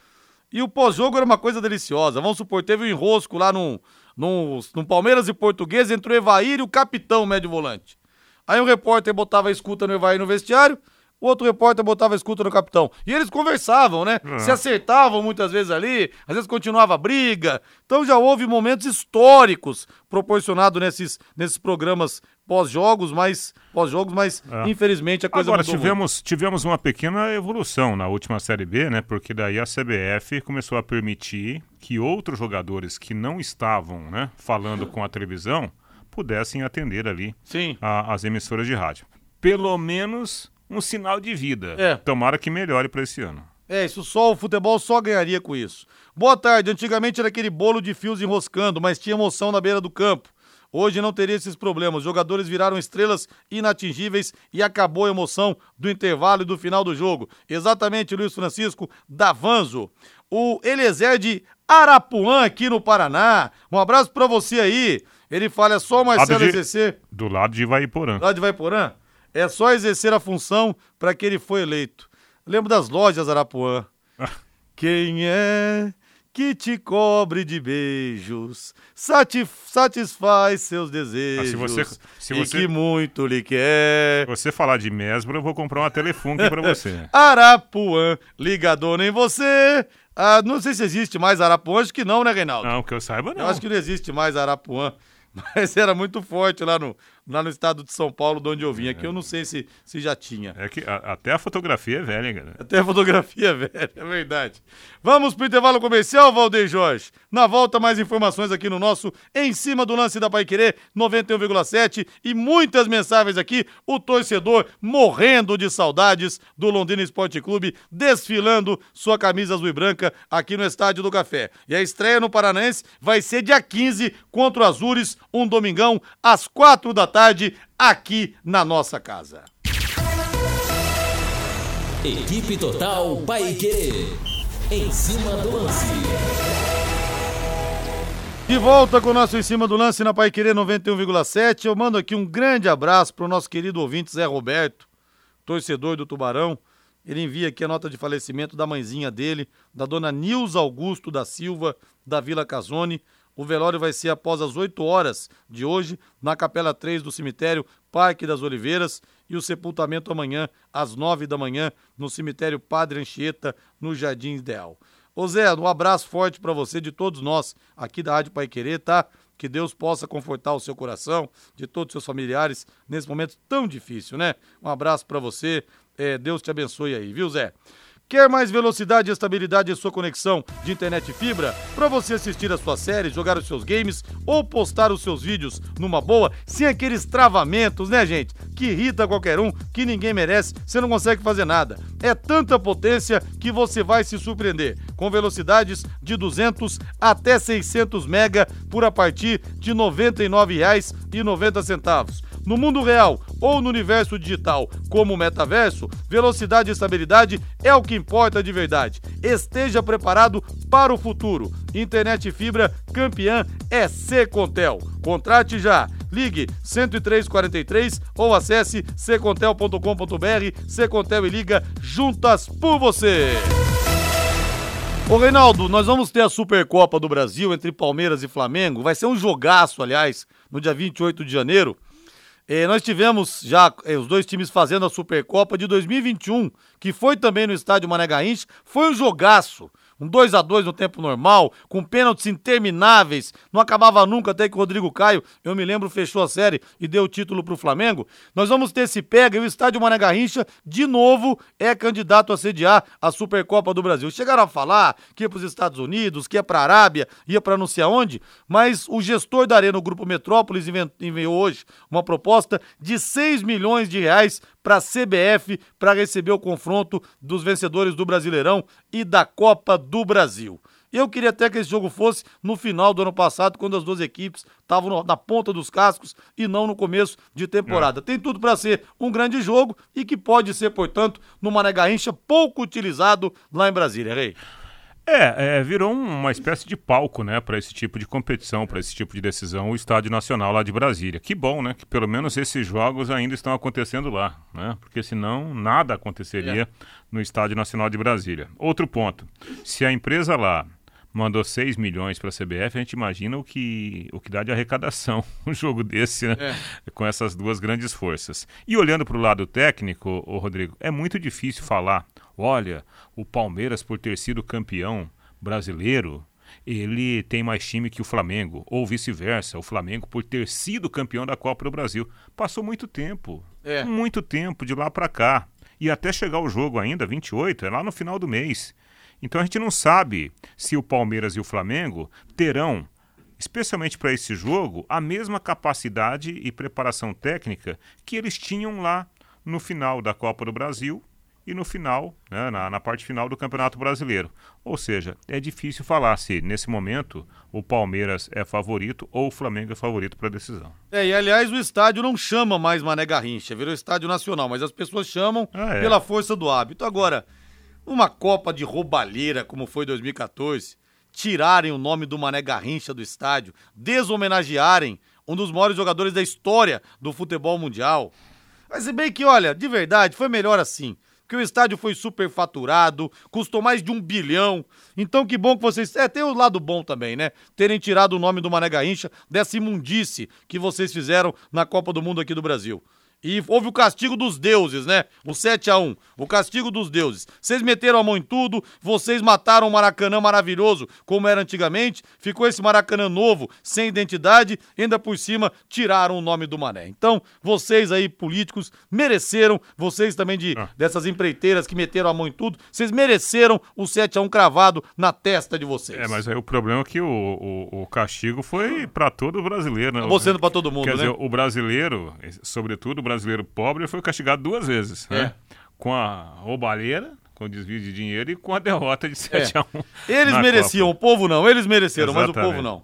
E o pós-jogo era uma coisa deliciosa. Vamos supor, teve um enrosco lá num, no, no Palmeiras e Português, entrou Evair e o capitão médio volante. Aí um repórter botava a escuta no Evair no vestiário, o outro repórter botava a escuta no capitão. E eles conversavam, né? Uhum. Se acertavam muitas vezes ali, às vezes continuava a briga. Então já houve momentos históricos proporcionados nesses, nesses programas pós-jogos, mas pós-jogos, mas é. infelizmente a coisa Agora tivemos muito. tivemos uma pequena evolução na última série B, né? Porque daí a CBF começou a permitir que outros jogadores que não estavam, né, falando com a televisão pudessem atender ali a, as emissoras de rádio. Pelo menos um sinal de vida. É. Tomara que melhore para esse ano. É, isso só o futebol só ganharia com isso. Boa tarde. Antigamente era aquele bolo de fios enroscando, mas tinha emoção na beira do campo. Hoje não teria esses problemas. Os jogadores viraram estrelas inatingíveis e acabou a emoção do intervalo e do final do jogo. Exatamente, Luiz Francisco Davanzo. O Eliezer de Arapuã, aqui no Paraná. Um abraço para você aí. Ele fala, é só o Marcelo de, exercer. Do lado de Vaiporã. Do lado de Vaiporã? É só exercer a função para que ele foi eleito. Lembro das lojas Arapuã. Quem é que te cobre de beijos, satisf satisfaz seus desejos ah, se você, se e você, que muito lhe quer. Se você falar de Mesbro, eu vou comprar uma telefone para você. Arapuã, ligador em você. Ah, não sei se existe mais Arapuã, acho que não, né, Reinaldo? Não, que eu saiba não. Eu acho que não existe mais Arapuã. Mas era muito forte lá no, lá no estado de São Paulo, de onde eu vim. Aqui eu não sei se, se já tinha. É que a, até a fotografia é velha, cara. Até a fotografia é velha, é verdade. Vamos pro intervalo comercial, Valdeir Jorge. Na volta, mais informações aqui no nosso Em Cima do Lance da Paiquerê 91,7 e muitas mensagens aqui. O torcedor morrendo de saudades do Londrina Esporte Clube, desfilando sua camisa azul e branca aqui no Estádio do Café. E a estreia no Paranaense vai ser dia 15 contra o Azures, um domingão, às quatro da tarde, aqui na nossa casa. Equipe Total Paique. Em cima do lance. De volta com o nosso Em Cima do Lance na Pai Querer 91,7. Eu mando aqui um grande abraço para o nosso querido ouvinte Zé Roberto, torcedor do Tubarão. Ele envia aqui a nota de falecimento da mãezinha dele, da dona Nils Augusto da Silva, da Vila Casone. O velório vai ser após as 8 horas de hoje, na Capela 3 do cemitério Parque das Oliveiras, e o sepultamento amanhã, às 9 da manhã, no cemitério Padre Anchieta, no Jardim Ideal. Ô Zé, um abraço forte para você, de todos nós aqui da Rádio Pai Querer, tá? Que Deus possa confortar o seu coração, de todos os seus familiares, nesse momento tão difícil, né? Um abraço para você, é, Deus te abençoe aí, viu Zé? Quer mais velocidade e estabilidade em sua conexão de internet fibra? Para você assistir as suas séries, jogar os seus games ou postar os seus vídeos numa boa, sem aqueles travamentos, né, gente? Que irrita qualquer um, que ninguém merece, você não consegue fazer nada. É tanta potência que você vai se surpreender. Com velocidades de 200 até 600 mega por a partir de R$ 99,90. No mundo real ou no universo digital, como o metaverso, velocidade e estabilidade é o que importa de verdade. Esteja preparado para o futuro. Internet fibra campeã é Secontel. Contrate já. Ligue 10343 ou acesse secontel.com.br. Secontel e liga juntas por você. Ô Reinaldo, nós vamos ter a Supercopa do Brasil entre Palmeiras e Flamengo. Vai ser um jogaço, aliás, no dia 28 de janeiro. Eh, nós tivemos já eh, os dois times fazendo a Supercopa de 2021, que foi também no estádio Mané Garrincha. Foi um jogaço. Um 2 a 2 no tempo normal, com pênaltis intermináveis, não acabava nunca até que o Rodrigo Caio, eu me lembro, fechou a série e deu o título pro Flamengo. Nós vamos ter esse pega e o estádio Mané Garrincha, de novo, é candidato a sediar a Supercopa do Brasil. Chegaram a falar que ia pros Estados Unidos, que ia pra Arábia, ia pra não sei aonde, mas o gestor da Arena, o Grupo Metrópolis, enviou hoje uma proposta de 6 milhões de reais para a CBF para receber o confronto dos vencedores do Brasileirão e da Copa do Brasil. Eu queria até que esse jogo fosse no final do ano passado, quando as duas equipes estavam na ponta dos cascos e não no começo de temporada. É. Tem tudo para ser um grande jogo e que pode ser, portanto, no Mané Garrincha, pouco utilizado lá em Brasília, Rei. É, é, virou uma espécie de palco, né, para esse tipo de competição, para esse tipo de decisão, o Estádio Nacional lá de Brasília. Que bom, né, que pelo menos esses jogos ainda estão acontecendo lá, né, porque senão nada aconteceria é. no Estádio Nacional de Brasília. Outro ponto, se a empresa lá mandou 6 milhões para a CBF, a gente imagina o que, o que dá de arrecadação um jogo desse, né? É. Com essas duas grandes forças. E olhando para o lado técnico, o Rodrigo, é muito difícil falar. Olha, o Palmeiras, por ter sido campeão brasileiro, ele tem mais time que o Flamengo, ou vice-versa, o Flamengo por ter sido campeão da Copa do Brasil. Passou muito tempo, é. muito tempo de lá para cá. E até chegar o jogo ainda, 28, é lá no final do mês. Então a gente não sabe se o Palmeiras e o Flamengo terão, especialmente para esse jogo, a mesma capacidade e preparação técnica que eles tinham lá no final da Copa do Brasil e no final, né, na, na, parte final do Campeonato Brasileiro. Ou seja, é difícil falar se nesse momento o Palmeiras é favorito ou o Flamengo é favorito para a decisão. É, e aliás, o estádio não chama mais Mané Garrincha, virou estádio nacional, mas as pessoas chamam ah, é. pela força do hábito. Agora, uma Copa de roubalheira como foi 2014, tirarem o nome do Mané Garrincha do estádio, deshomenagearem um dos maiores jogadores da história do futebol mundial. Mas se bem que, olha, de verdade, foi melhor assim. Porque o estádio foi superfaturado, custou mais de um bilhão. Então que bom que vocês. É, tem o lado bom também, né? Terem tirado o nome do Mané Garrincha dessa imundice que vocês fizeram na Copa do Mundo aqui do Brasil. E houve o castigo dos deuses, né? O 7 a 1 o castigo dos deuses. Vocês meteram a mão em tudo, vocês mataram o Maracanã maravilhoso, como era antigamente, ficou esse Maracanã novo, sem identidade, ainda por cima tiraram o nome do Mané. Então, vocês aí, políticos, mereceram, vocês também de ah. dessas empreiteiras que meteram a mão em tudo, vocês mereceram o 7 a 1 cravado na testa de vocês. É, mas aí o problema é que o, o, o castigo foi para todo brasileiro, né? Acabou sendo para todo mundo, Quer né? dizer, o brasileiro, sobretudo o brasileiro brasileiro pobre foi castigado duas vezes, né? É. Com a roubalheira, com o desvio de dinheiro e com a derrota de 7 é. a 1 Eles mereciam, Copa. o povo não, eles mereceram, Exatamente. mas o povo não.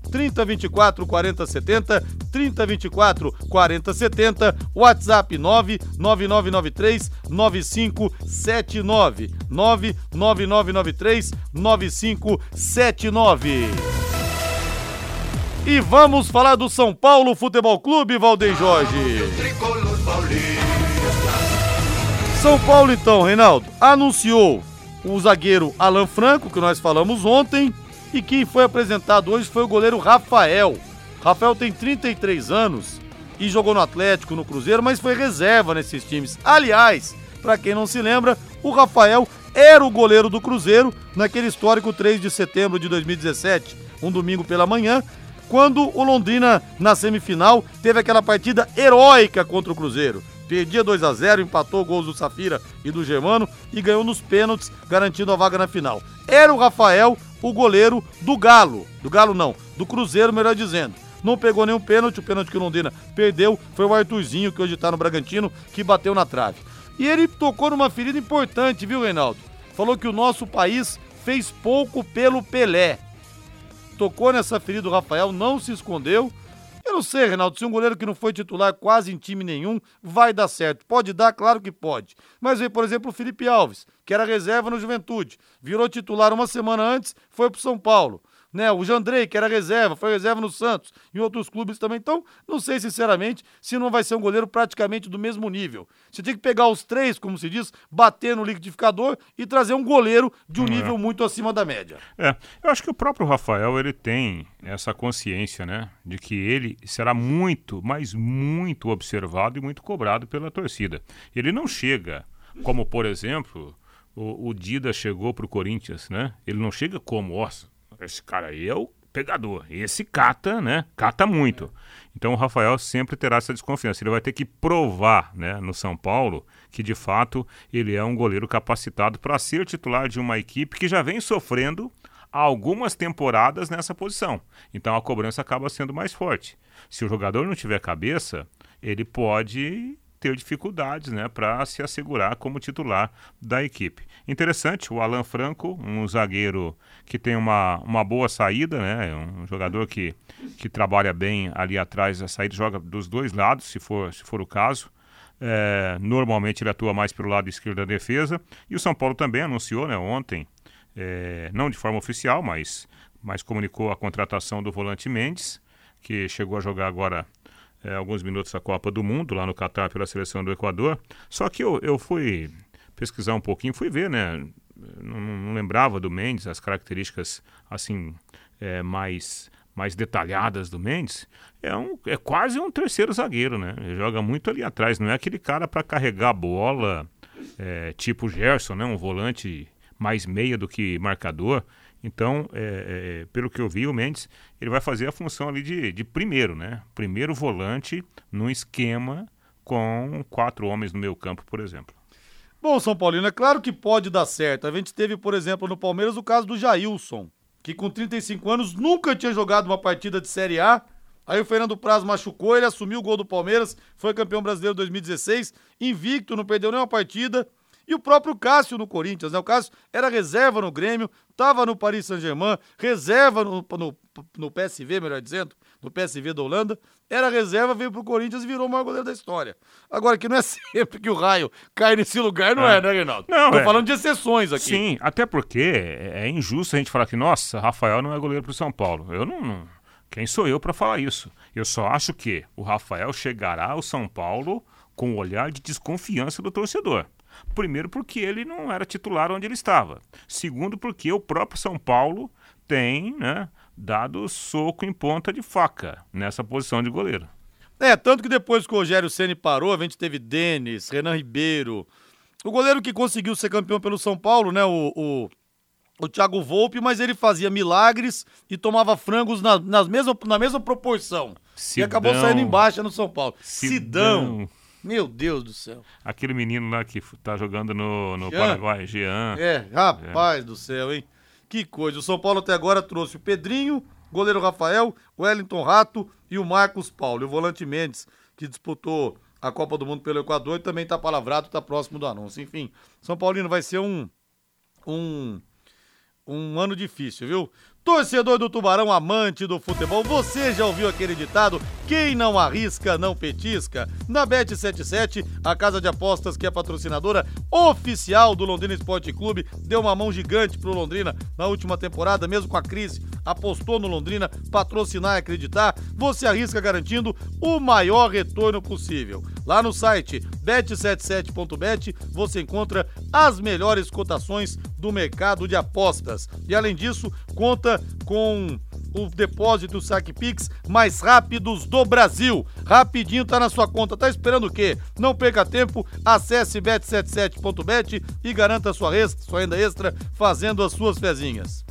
3024 4070 3024 4070 WhatsApp 99993 9579 99993 9579 E vamos falar do São Paulo Futebol Clube, Valdem Jorge. São Paulo então, Reinaldo, anunciou o zagueiro Alan Franco, que nós falamos ontem, e quem foi apresentado hoje foi o goleiro Rafael. Rafael tem 33 anos e jogou no Atlético, no Cruzeiro, mas foi reserva nesses times. Aliás, para quem não se lembra, o Rafael era o goleiro do Cruzeiro naquele histórico 3 de setembro de 2017, um domingo pela manhã, quando o Londrina, na semifinal, teve aquela partida heróica contra o Cruzeiro. Perdia 2 a 0 empatou gols do Safira e do Germano e ganhou nos pênaltis, garantindo a vaga na final. Era o Rafael, o goleiro do Galo. Do Galo não, do Cruzeiro, melhor dizendo. Não pegou nenhum pênalti, o pênalti que o Londrina perdeu foi o Arthurzinho, que hoje tá no Bragantino, que bateu na trave. E ele tocou numa ferida importante, viu, Reinaldo? Falou que o nosso país fez pouco pelo Pelé. Tocou nessa ferida o Rafael, não se escondeu. Eu não sei, Reinaldo, se um goleiro que não foi titular quase em time nenhum, vai dar certo. Pode dar, claro que pode. Mas veio, por exemplo, o Felipe Alves, que era reserva no Juventude. Virou titular uma semana antes, foi pro São Paulo né? O Jandrei, que era reserva, foi reserva no Santos, em outros clubes também. Então, não sei sinceramente se não vai ser um goleiro praticamente do mesmo nível. Você tem que pegar os três, como se diz, bater no liquidificador e trazer um goleiro de um é. nível muito acima da média. É, eu acho que o próprio Rafael, ele tem essa consciência, né? De que ele será muito, mas muito observado e muito cobrado pela torcida. Ele não chega, como por exemplo, o, o Dida chegou para o Corinthians, né? Ele não chega como, nossa, esse cara aí é o pegador. Esse cata, né? Cata muito. Então o Rafael sempre terá essa desconfiança. Ele vai ter que provar, né, no São Paulo, que de fato ele é um goleiro capacitado para ser titular de uma equipe que já vem sofrendo algumas temporadas nessa posição. Então a cobrança acaba sendo mais forte. Se o jogador não tiver cabeça, ele pode ter dificuldades né, para se assegurar como titular da equipe. Interessante, o Alan Franco, um zagueiro que tem uma, uma boa saída, né, um jogador que, que trabalha bem ali atrás da saída, joga dos dois lados, se for, se for o caso. É, normalmente ele atua mais pelo lado esquerdo da defesa. E o São Paulo também anunciou né, ontem, é, não de forma oficial, mas, mas comunicou a contratação do volante Mendes, que chegou a jogar agora é, alguns minutos a Copa do Mundo lá no Catar pela seleção do Equador. Só que eu, eu fui pesquisar um pouquinho, fui ver, né? Não, não lembrava do Mendes, as características assim é, mais mais detalhadas do Mendes, é, um, é quase um terceiro zagueiro, né? Ele joga muito ali atrás, não é aquele cara para carregar a bola, é, tipo Gerson, né? Um volante mais meia do que marcador. Então, é, é, pelo que eu vi, o Mendes ele vai fazer a função ali de, de primeiro, né? Primeiro volante num esquema com quatro homens no meio campo, por exemplo. Bom, São Paulino, é claro que pode dar certo. A gente teve, por exemplo, no Palmeiras o caso do Jailson, que com 35 anos nunca tinha jogado uma partida de Série A. Aí o Fernando Praz machucou, ele assumiu o gol do Palmeiras, foi campeão brasileiro 2016, invicto, não perdeu nenhuma partida. E o próprio Cássio no Corinthians, né? O Cássio era reserva no Grêmio, estava no Paris Saint-Germain, reserva no, no, no, PSV, melhor dizendo, no PSV da Holanda, era reserva, veio pro Corinthians e virou o maior goleiro da história. Agora, que não é sempre que o raio cai nesse lugar, não é, é né, Reinaldo? Não, Tô é. falando de exceções aqui. Sim, até porque é, é injusto a gente falar que, nossa, Rafael não é goleiro pro São Paulo. Eu não... não... Quem sou eu para falar isso? Eu só acho que o Rafael chegará ao São Paulo com o um olhar de desconfiança do torcedor. Primeiro, porque ele não era titular onde ele estava. Segundo, porque o próprio São Paulo tem né, dado soco em ponta de faca nessa posição de goleiro. É, tanto que depois que o Rogério Ceni parou, a gente teve Denis, Renan Ribeiro. O goleiro que conseguiu ser campeão pelo São Paulo, né? O, o, o Thiago Volpe, mas ele fazia milagres e tomava frangos na, nas mesma, na mesma proporção. Sidão. E acabou saindo embaixo no São Paulo. Sidão. Sidão. Meu Deus do céu. Aquele menino lá que tá jogando no, no Paraguai, Jean. É, rapaz é. do céu, hein? Que coisa. O São Paulo até agora trouxe o Pedrinho, goleiro Rafael, o Wellington Rato e o Marcos Paulo. E o volante Mendes, que disputou a Copa do Mundo pelo Equador e também tá palavrado, tá próximo do anúncio. Enfim, São Paulino vai ser um. um um ano difícil, viu? Torcedor do Tubarão, amante do futebol, você já ouviu aquele ditado? Quem não arrisca, não petisca? Na Bet77, a casa de apostas que é patrocinadora oficial do Londrina Esporte Clube, deu uma mão gigante pro Londrina na última temporada, mesmo com a crise, apostou no Londrina, patrocinar e acreditar, você arrisca garantindo o maior retorno possível. Lá no site bet77.bet você encontra as melhores cotações do mercado de apostas. E além disso, conta com o depósito o saque Pix mais rápidos do Brasil. Rapidinho tá na sua conta. Tá esperando o quê? Não perca tempo. Acesse bet77.bet e garanta sua, sua renda extra fazendo as suas fezinhas.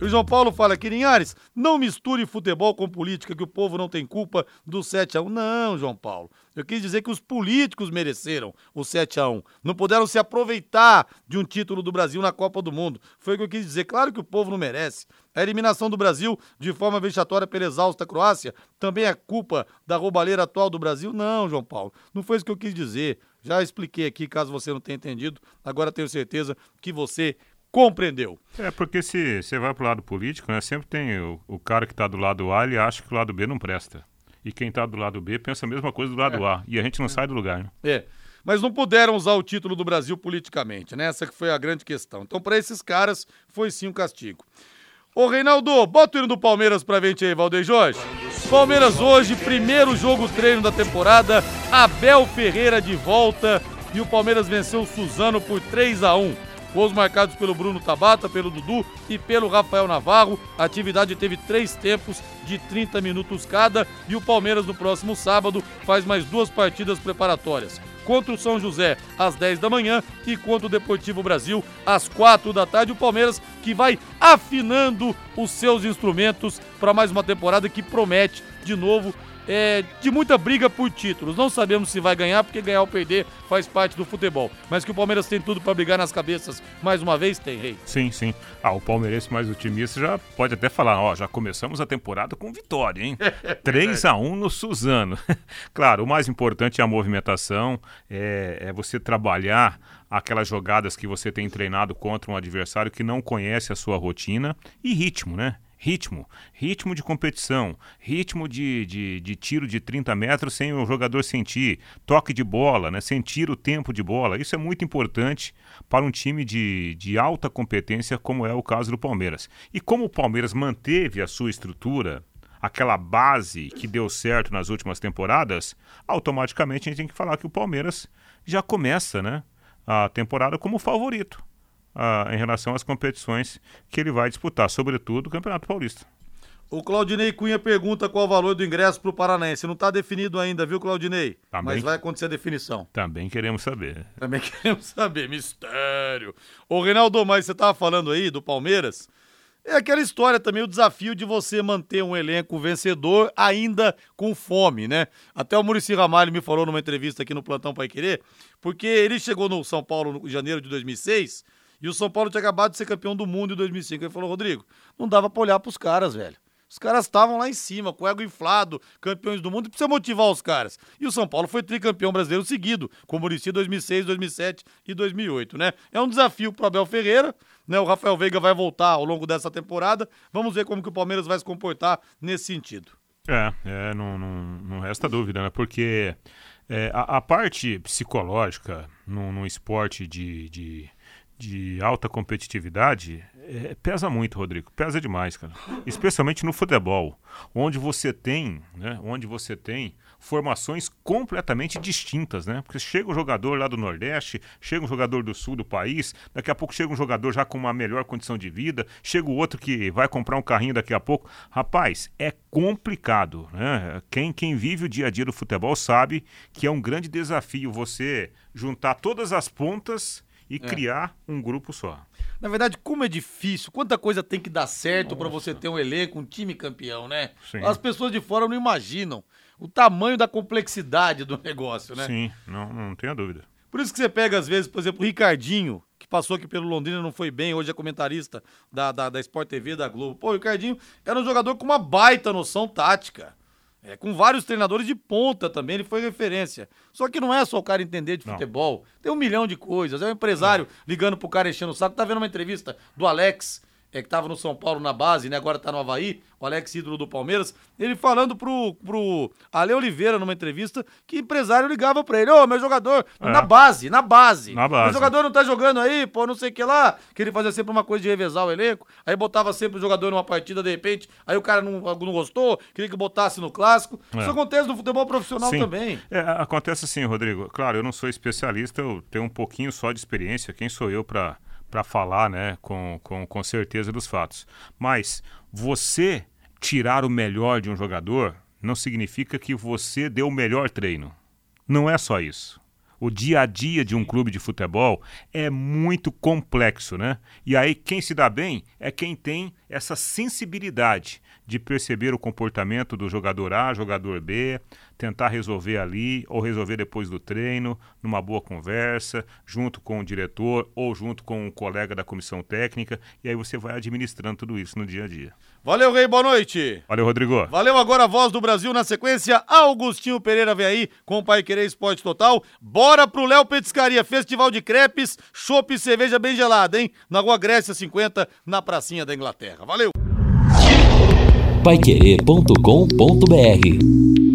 O João Paulo fala aqui, Linhares, não misture futebol com política, que o povo não tem culpa do 7x1. Não, João Paulo. Eu quis dizer que os políticos mereceram o 7x1. Não puderam se aproveitar de um título do Brasil na Copa do Mundo. Foi o que eu quis dizer. Claro que o povo não merece. A eliminação do Brasil de forma vexatória pela exausta Croácia também é culpa da roubalheira atual do Brasil? Não, João Paulo. Não foi isso que eu quis dizer. Já expliquei aqui, caso você não tenha entendido. Agora tenho certeza que você compreendeu. É, porque se você vai pro lado político, né, sempre tem o, o cara que está do lado A, ele acha que o lado B não presta. E quem está do lado B pensa a mesma coisa do lado é. A. E a gente não é. sai do lugar, né? É. Mas não puderam usar o título do Brasil politicamente, né? Essa que foi a grande questão. Então, para esses caras, foi sim um castigo. Ô, Reinaldo, bota o hino do Palmeiras pra gente aí, Valdeir Jorge. Palmeiras hoje, primeiro jogo treino da temporada. Abel Ferreira de volta. E o Palmeiras venceu o Suzano por 3 a 1 Gols marcados pelo Bruno Tabata, pelo Dudu e pelo Rafael Navarro. A atividade teve três tempos de 30 minutos cada e o Palmeiras no próximo sábado faz mais duas partidas preparatórias. Contra o São José às 10 da manhã e contra o Deportivo Brasil às 4 da tarde. O Palmeiras que vai afinando os seus instrumentos para mais uma temporada que promete de novo é, de muita briga por títulos. Não sabemos se vai ganhar, porque ganhar ou perder faz parte do futebol. Mas que o Palmeiras tem tudo para brigar nas cabeças mais uma vez, tem, Rei? Sim, sim. Ah, o palmeirense mais otimista já pode até falar, ó, já começamos a temporada com vitória, hein? 3 a 1 no Suzano. claro, o mais importante é a movimentação, é, é você trabalhar aquelas jogadas que você tem treinado contra um adversário que não conhece a sua rotina e ritmo, né? Ritmo, ritmo de competição, ritmo de, de, de, tiro de 30 metros sem o jogador sentir, toque de bola, né, sentir o tempo de bola. Isso é muito importante para um time de, de alta competência, como é o caso do Palmeiras. E como o Palmeiras manteve a sua estrutura, aquela base que deu certo nas últimas temporadas, automaticamente a gente tem que falar que o Palmeiras já começa né, a temporada como favorito em relação às competições que ele vai disputar, sobretudo o Campeonato Paulista. O Claudinei Cunha pergunta qual o valor do ingresso para o Paranaense. Não está definido ainda, viu, Claudinei? Também, Mas vai acontecer a definição. Também queremos saber. Também queremos saber. Mistério. Ô, Reinaldo, mas você estava falando aí do Palmeiras. É aquela história também, o desafio de você manter um elenco vencedor ainda com fome, né? Até o Murici Ramalho me falou numa entrevista aqui no Plantão Pai Querer, porque ele chegou no São Paulo em janeiro de 2006 e o São Paulo tinha acabado de ser campeão do mundo em 2005. Ele falou, Rodrigo, não dava pra olhar pros caras, velho. Os caras estavam lá em cima, com o ego inflado, campeões do mundo, e precisa motivar os caras. E o São Paulo foi tricampeão brasileiro seguido, com o Muricy 2006, 2007 e 2008, né? É um desafio pro Abel Ferreira, né? O Rafael Veiga vai voltar ao longo dessa temporada. Vamos ver como que o Palmeiras vai se comportar nesse sentido. É, é não, não, não resta dúvida, né? Porque é, a, a, parte psicológica num, esporte de, de de alta competitividade é, pesa muito, Rodrigo. Pesa demais, cara. Especialmente no futebol, onde você tem, né, onde você tem formações completamente distintas, né? Porque chega um jogador lá do Nordeste, chega um jogador do Sul do país, daqui a pouco chega um jogador já com uma melhor condição de vida, chega o outro que vai comprar um carrinho daqui a pouco. Rapaz, é complicado, né? Quem, quem vive o dia a dia do futebol sabe que é um grande desafio você juntar todas as pontas e é. criar um grupo só. Na verdade, como é difícil, quanta coisa tem que dar certo para você ter um elenco, um time campeão, né? Sim. As pessoas de fora não imaginam o tamanho da complexidade do negócio, né? Sim, não, não tenha dúvida. Por isso que você pega, às vezes, por exemplo, o Ricardinho, que passou aqui pelo Londrina, não foi bem, hoje é comentarista da, da, da Sport TV, da Globo. Pô, o Ricardinho era um jogador com uma baita noção tática. É, com vários treinadores de ponta também, ele foi referência. Só que não é só o cara entender de futebol. Não. Tem um milhão de coisas. É um empresário ligando pro cara enchendo o saco. Tá vendo uma entrevista do Alex, é, que estava no São Paulo na base, né? Agora está no Havaí, o Alex ídolo do Palmeiras, ele falando pro, pro Ale Oliveira numa entrevista que empresário ligava para ele, ô, oh, meu jogador, é. na base, na base. Na base. Meu jogador não tá jogando aí, pô, não sei o que lá. Que ele fazia sempre uma coisa de revezar o elenco, aí botava sempre o jogador numa partida, de repente, aí o cara não, não gostou, queria que botasse no clássico. É. Isso acontece no futebol profissional Sim. também. É, acontece assim, Rodrigo. Claro, eu não sou especialista, eu tenho um pouquinho só de experiência. Quem sou eu para para falar né, com, com, com certeza dos fatos. Mas você tirar o melhor de um jogador não significa que você deu o melhor treino. Não é só isso. O dia a dia de um clube de futebol é muito complexo, né? E aí quem se dá bem é quem tem essa sensibilidade de perceber o comportamento do jogador A, jogador B, tentar resolver ali ou resolver depois do treino, numa boa conversa, junto com o diretor ou junto com um colega da comissão técnica, e aí você vai administrando tudo isso no dia a dia. Valeu, Rei, boa noite. Valeu, Rodrigo. Valeu agora a voz do Brasil na sequência. Augustinho Pereira vem aí com o Pai Querer Esporte Total. Bora pro Léo Petiscaria, Festival de Crepes, chopp e cerveja bem gelada, hein? Na Rua Grécia 50, na pracinha da Inglaterra. Valeu. Paiquerê.com.br